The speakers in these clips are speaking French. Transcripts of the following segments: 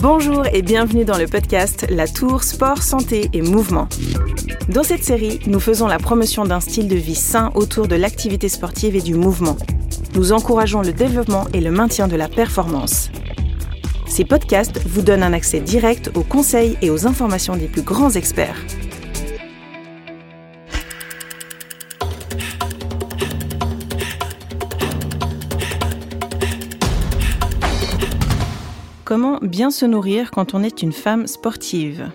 Bonjour et bienvenue dans le podcast La Tour Sport, Santé et Mouvement. Dans cette série, nous faisons la promotion d'un style de vie sain autour de l'activité sportive et du mouvement. Nous encourageons le développement et le maintien de la performance. Ces podcasts vous donnent un accès direct aux conseils et aux informations des plus grands experts. Comment bien se nourrir quand on est une femme sportive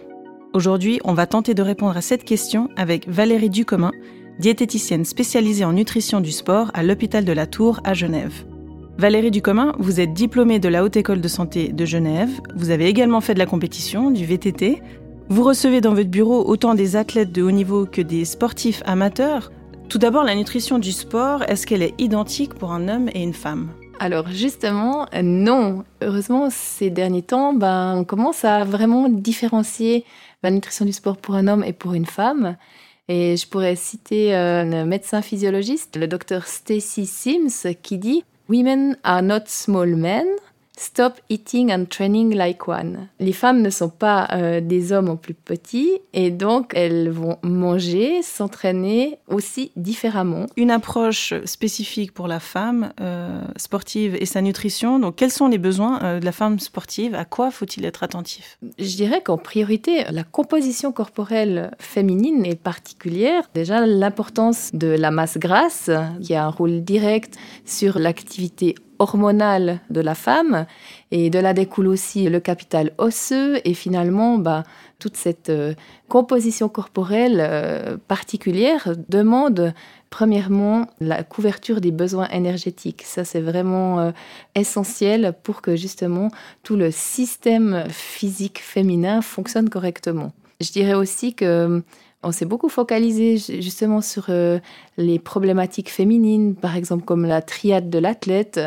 Aujourd'hui, on va tenter de répondre à cette question avec Valérie Ducommun, diététicienne spécialisée en nutrition du sport à l'hôpital de la Tour à Genève. Valérie Ducommun, vous êtes diplômée de la Haute École de Santé de Genève, vous avez également fait de la compétition, du VTT, vous recevez dans votre bureau autant des athlètes de haut niveau que des sportifs amateurs. Tout d'abord, la nutrition du sport, est-ce qu'elle est identique pour un homme et une femme? Alors justement, non. Heureusement, ces derniers temps, ben, on commence à vraiment différencier la nutrition du sport pour un homme et pour une femme. Et je pourrais citer un médecin physiologiste, le docteur Stacy Sims, qui dit Women are not small men, Stop eating and training like one. Les femmes ne sont pas euh, des hommes en plus petits et donc elles vont manger, s'entraîner aussi différemment. Une approche spécifique pour la femme euh, sportive et sa nutrition. Donc quels sont les besoins euh, de la femme sportive? À quoi faut-il être attentif? Je dirais qu'en priorité, la composition corporelle féminine est particulière. Déjà l'importance de la masse grasse qui a un rôle direct sur l'activité hormonale de la femme et de là découle aussi le capital osseux et finalement bah, toute cette euh, composition corporelle euh, particulière demande premièrement la couverture des besoins énergétiques. Ça c'est vraiment euh, essentiel pour que justement tout le système physique féminin fonctionne correctement. Je dirais aussi que on s'est beaucoup focalisé justement sur euh, les problématiques féminines, par exemple comme la triade de l'athlète,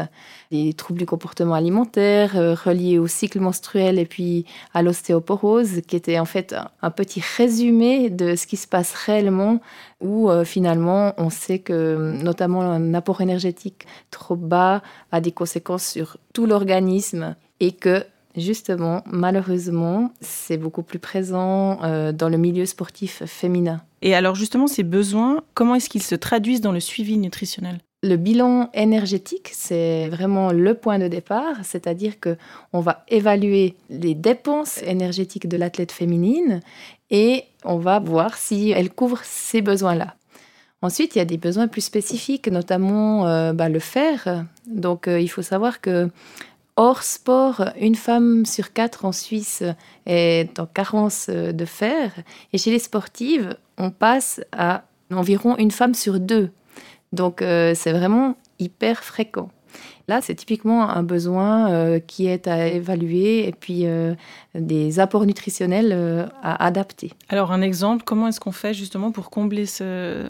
les troubles du comportement alimentaire euh, reliés au cycle menstruel et puis à l'ostéoporose, qui était en fait un, petit résumé de ce qui se passe réellement, où euh, finalement on sait que notamment un apport énergétique trop bas a des conséquences sur tout l'organisme et que Justement, malheureusement, c'est beaucoup plus présent euh, dans le milieu sportif féminin. Et alors justement, ces besoins, comment est-ce qu'ils se traduisent dans le suivi nutritionnel? Le bilan énergétique, c'est vraiment le point de départ, c'est-à-dire que on va évaluer les dépenses énergétiques de l'athlète féminine et on va voir si elle couvre ces besoins-là. Ensuite, il y a des besoins plus spécifiques, notamment euh, bah, le fer. Donc, euh, il faut savoir que Hors sport, une femme sur quatre en Suisse est en carence de fer. Et chez les sportives, on passe à environ une femme sur deux. Donc euh, c'est vraiment hyper fréquent. Là, c'est typiquement un besoin euh, qui est à évaluer et puis euh, des apports nutritionnels à adapter. Alors un exemple, comment est-ce qu'on fait justement pour combler ce,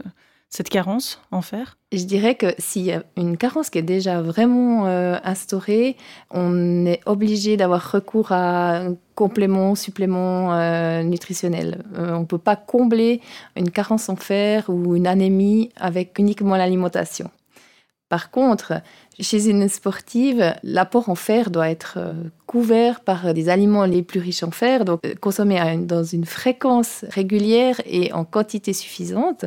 cette carence en fer Je dirais que s'il y a une carence qui est déjà vraiment euh, instaurée, on est obligé d'avoir recours à un complément, supplément euh, nutritionnel. Euh, on ne peut pas combler une carence en fer ou une anémie avec uniquement l'alimentation. Par contre, chez une sportive, l'apport en fer doit être couvert par des aliments les plus riches en fer, donc consommés dans une fréquence régulière et en quantité suffisante.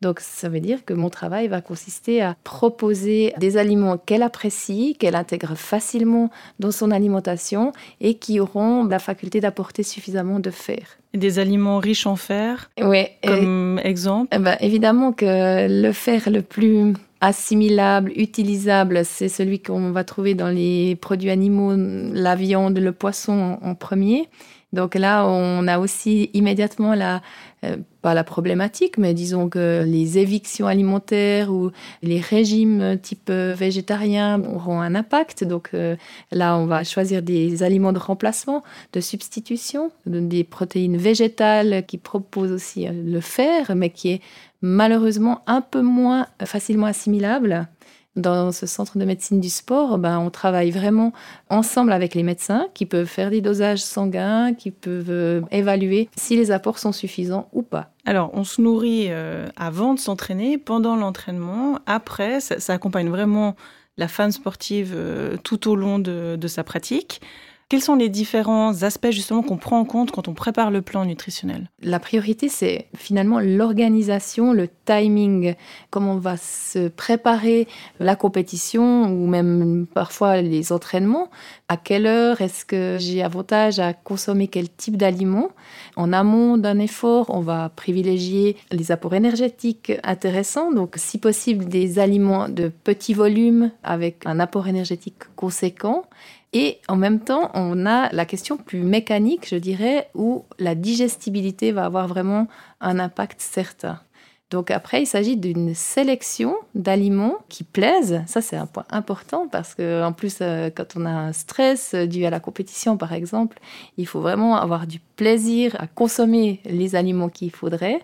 Donc ça veut dire que mon travail va consister à proposer des aliments qu'elle apprécie, qu'elle intègre facilement dans son alimentation et qui auront la faculté d'apporter suffisamment de fer. Des aliments riches en fer Oui. Comme exemple eh ben, Évidemment que le fer le plus assimilable, utilisable, c'est celui qu'on va trouver dans les produits animaux, la viande, le poisson en premier. Donc là, on a aussi immédiatement la, euh, pas la problématique, mais disons que les évictions alimentaires ou les régimes type euh, végétarien auront un impact. Donc euh, là, on va choisir des aliments de remplacement, de substitution, des protéines végétales qui proposent aussi le fer, mais qui est malheureusement un peu moins facilement assimilable. Dans ce centre de médecine du sport, ben, on travaille vraiment ensemble avec les médecins qui peuvent faire des dosages sanguins, qui peuvent euh, évaluer si les apports sont suffisants ou pas. Alors, on se nourrit euh, avant de s'entraîner, pendant l'entraînement, après, ça, accompagne vraiment la femme sportive euh, tout au long de, sa pratique. Quels sont les différents aspects justement qu'on prend en compte quand on prépare le plan nutritionnel? La priorité, c'est finalement l'organisation, le timing, comment on va se préparer la compétition ou même parfois les entraînements? À quelle heure est-ce que j'ai avantage à consommer quel type d'aliments En amont d'un effort, on va privilégier les apports énergétiques intéressants, donc si possible des aliments de petit volume avec un apport énergétique conséquent et en même temps, on a la question plus mécanique, je dirais, où la digestibilité va avoir vraiment un impact certain. Donc après, il s'agit d'une sélection d'aliments qui plaisent. Ça, c'est un point important parce que en plus, euh, quand on a un stress dû à la compétition, par exemple, il faut vraiment avoir du plaisir à consommer les aliments qu'il faudrait.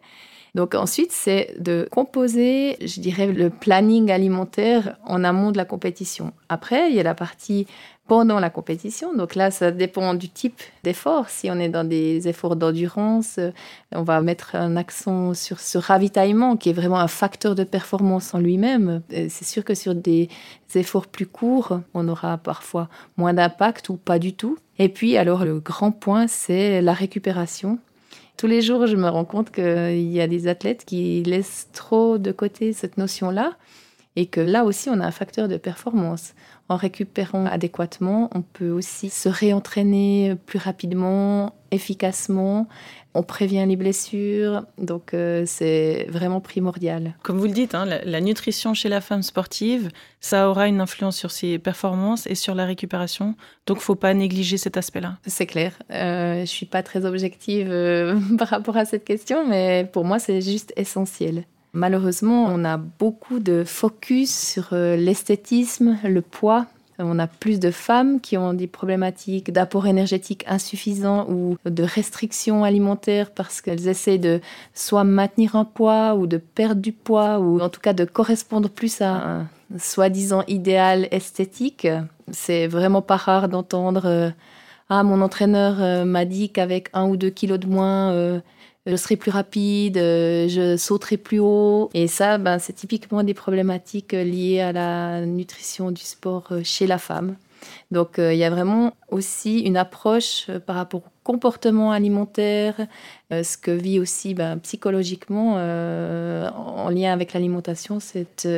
Donc ensuite, c'est de composer, je dirais, le planning alimentaire en amont de la compétition. Après, il y a la partie pendant la compétition. Donc là, ça dépend du type d'effort. Si on est dans des efforts d'endurance, euh, on va mettre un accent sur ce ravitaillement qui est vraiment un facteur de performance en lui-même. C'est sûr que sur des efforts plus courts, on aura parfois moins d'impact ou pas du tout. Et puis, alors, le grand point, c'est la récupération. Tous les jours, je me rends compte qu'il y a des athlètes qui laissent trop de côté cette notion-là et que là aussi, on a un facteur de performance en récupérant adéquatement, on peut aussi se réentraîner plus rapidement, efficacement. On prévient les blessures, donc euh, c'est vraiment primordial. Comme vous le dites, hein, la, nutrition chez la femme sportive, ça aura une influence sur ses performances et sur la récupération. Donc, faut pas négliger cet aspect-là. C'est clair. Euh, je suis pas très objective euh, par rapport à cette question, mais pour moi, c'est juste essentiel. Malheureusement, on a beaucoup de focus sur euh, l'esthétisme, le poids. On a plus de femmes qui ont des problématiques d'apport énergétique insuffisant ou de restrictions alimentaires parce qu'elles essaient de soit maintenir un poids ou de perdre du poids ou en tout cas de correspondre plus à un soi-disant idéal esthétique. C'est vraiment pas rare d'entendre euh, Ah, mon entraîneur euh, m'a dit qu'avec un ou deux kilos de moins, je serai plus rapide, euh, je sauterai plus haut. Et ça, ben, c'est typiquement des problématiques euh, liées à la nutrition du sport euh, chez la femme. Donc il y a vraiment aussi une approche par rapport au comportement alimentaire, ce que vit aussi ben, psychologiquement en lien avec l'alimentation cette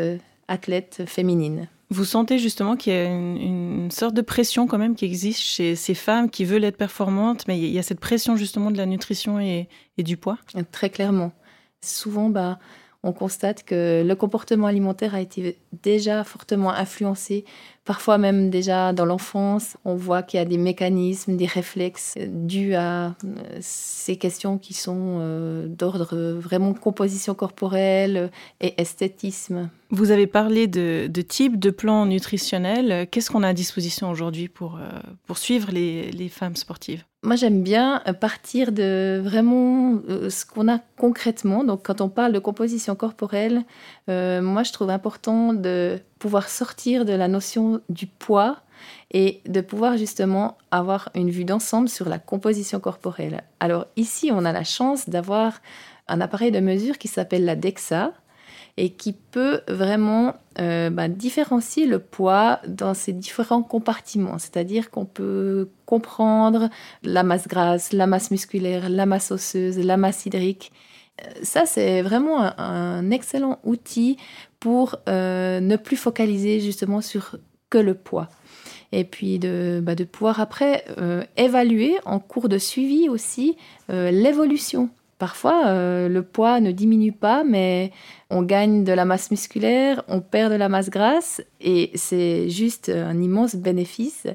athlète féminine. Vous sentez justement qu'il y a une, sorte de pression quand même qui existe chez ces femmes qui veulent être performantes, mais il y a cette pression justement de la nutrition et, et du poids? Très clairement. Souvent, bah, on constate que le comportement alimentaire a été déjà fortement influencé, parfois même déjà dans l'enfance. On voit qu'il y a des mécanismes, des réflexes dus à euh, ces questions qui sont euh, d'ordre vraiment composition corporelle et esthétisme. Vous avez parlé de, de type de plan nutritionnel. Qu'est-ce qu'on a à disposition aujourd'hui pour, euh, pour suivre les, les femmes sportives? Moi, j'aime bien partir de vraiment ce qu'on a concrètement. Donc, quand on parle de composition corporelle, moi, je trouve important de pouvoir sortir de la notion du poids et de pouvoir justement avoir une vue d'ensemble sur la composition corporelle. Alors, ici, on a la chance d'avoir un appareil de mesure qui s'appelle la DEXA, et qui peut vraiment euh, bah, différencier le poids dans ces différents compartiments. C'est-à-dire qu'on peut comprendre la masse grasse, la masse musculaire, la masse osseuse, la masse hydrique. Euh, ça, c'est vraiment un, excellent outil pour euh, ne plus focaliser justement sur que le poids. Et puis de, bah, de pouvoir après évaluer en cours de suivi aussi l'évolution Parfois, euh, le poids ne diminue pas, mais on gagne de la masse musculaire, on perd de la masse grasse, et c'est juste un immense bénéfice.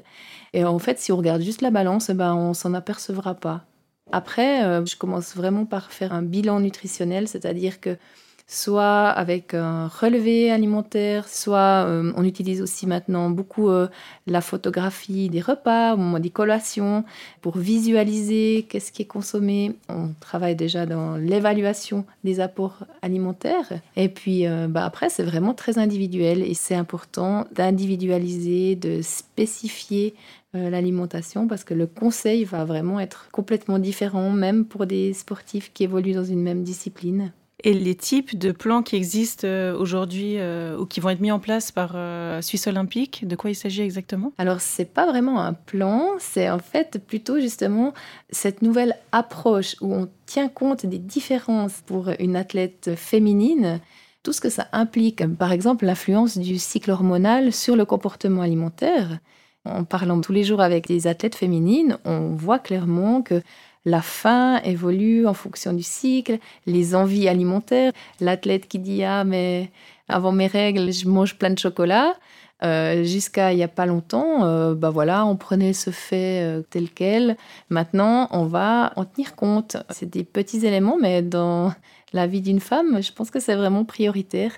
Et en fait, si on regarde juste la balance, ben, on s'en apercevra pas. Après, euh, je commence vraiment par faire un bilan nutritionnel, c'est-à-dire que soit avec un relevé alimentaire, soit euh, on utilise aussi maintenant beaucoup euh, la photographie des repas, au moment des collations, pour visualiser qu'est-ce qui est consommé. On travaille déjà dans l'évaluation des apports alimentaires. Et puis euh, bah, après, c'est vraiment très individuel et c'est important d'individualiser, de spécifier l'alimentation parce que le conseil va vraiment être complètement différent, même pour des sportifs qui évoluent dans une même discipline. Et les types de plans qui existent euh, aujourd'hui euh, ou qui vont être mis en place par euh, Suisse Olympique, de quoi il s'agit exactement? Alors, c'est pas vraiment un plan, c'est en fait plutôt justement cette nouvelle approche où on tient compte des différences pour une athlète féminine. Tout ce que ça implique, par exemple l'influence du cycle hormonal sur le comportement alimentaire. En parlant tous les jours avec des athlètes féminines, on voit clairement que la faim évolue en fonction du cycle, les envies alimentaires. L'athlète qui dit Ah, mais avant mes règles, je mange plein de chocolat. Euh, jusqu'à il n'y a pas longtemps, euh, bah voilà, on prenait ce fait euh, tel quel. Maintenant, on va en tenir compte. C'est des petits éléments, mais dans la vie d'une femme, je pense que c'est vraiment prioritaire.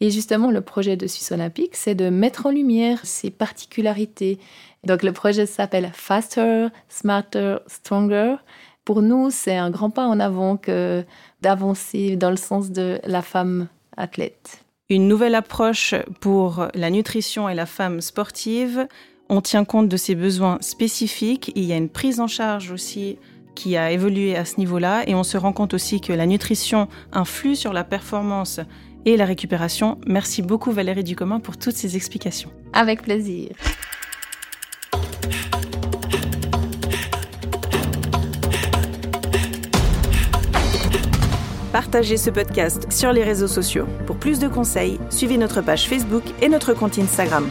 Et justement, le projet de Suisse Olympique, c'est de mettre en lumière ces particularités. Donc, le projet s'appelle Faster, Smarter, Stronger. Pour nous, c'est un grand pas en avant que d'avancer dans le sens de la femme athlète. Une nouvelle approche pour la nutrition et la femme sportive. On tient compte de ses besoins spécifiques. Il y a une prise en charge aussi qui a évolué à ce niveau-là et on se rend compte aussi que la nutrition influe sur la performance et la récupération. Merci beaucoup Valérie Ducommun pour toutes ces explications. Avec plaisir. Partagez ce podcast sur les réseaux sociaux. Pour plus de conseils, suivez notre page Facebook et notre compte Instagram.